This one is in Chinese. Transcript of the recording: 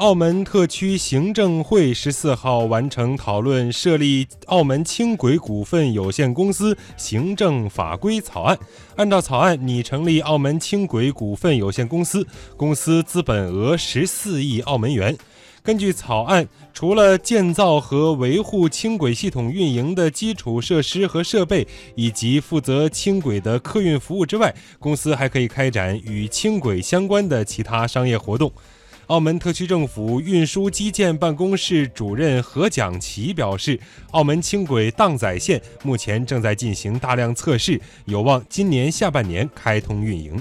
澳门特区行政会十四号完成讨论设立澳门轻轨股份有限公司行政法规草案。按照草案，拟成立澳门轻轨股份有限公司，公司资本额十四亿澳门元。根据草案，除了建造和维护轻轨系统运营的基础设施和设备，以及负责轻轨的客运服务之外，公司还可以开展与轻轨相关的其他商业活动。澳门特区政府运输基建办公室主任何蒋奇表示，澳门轻轨荡仔线目前正在进行大量测试，有望今年下半年开通运营。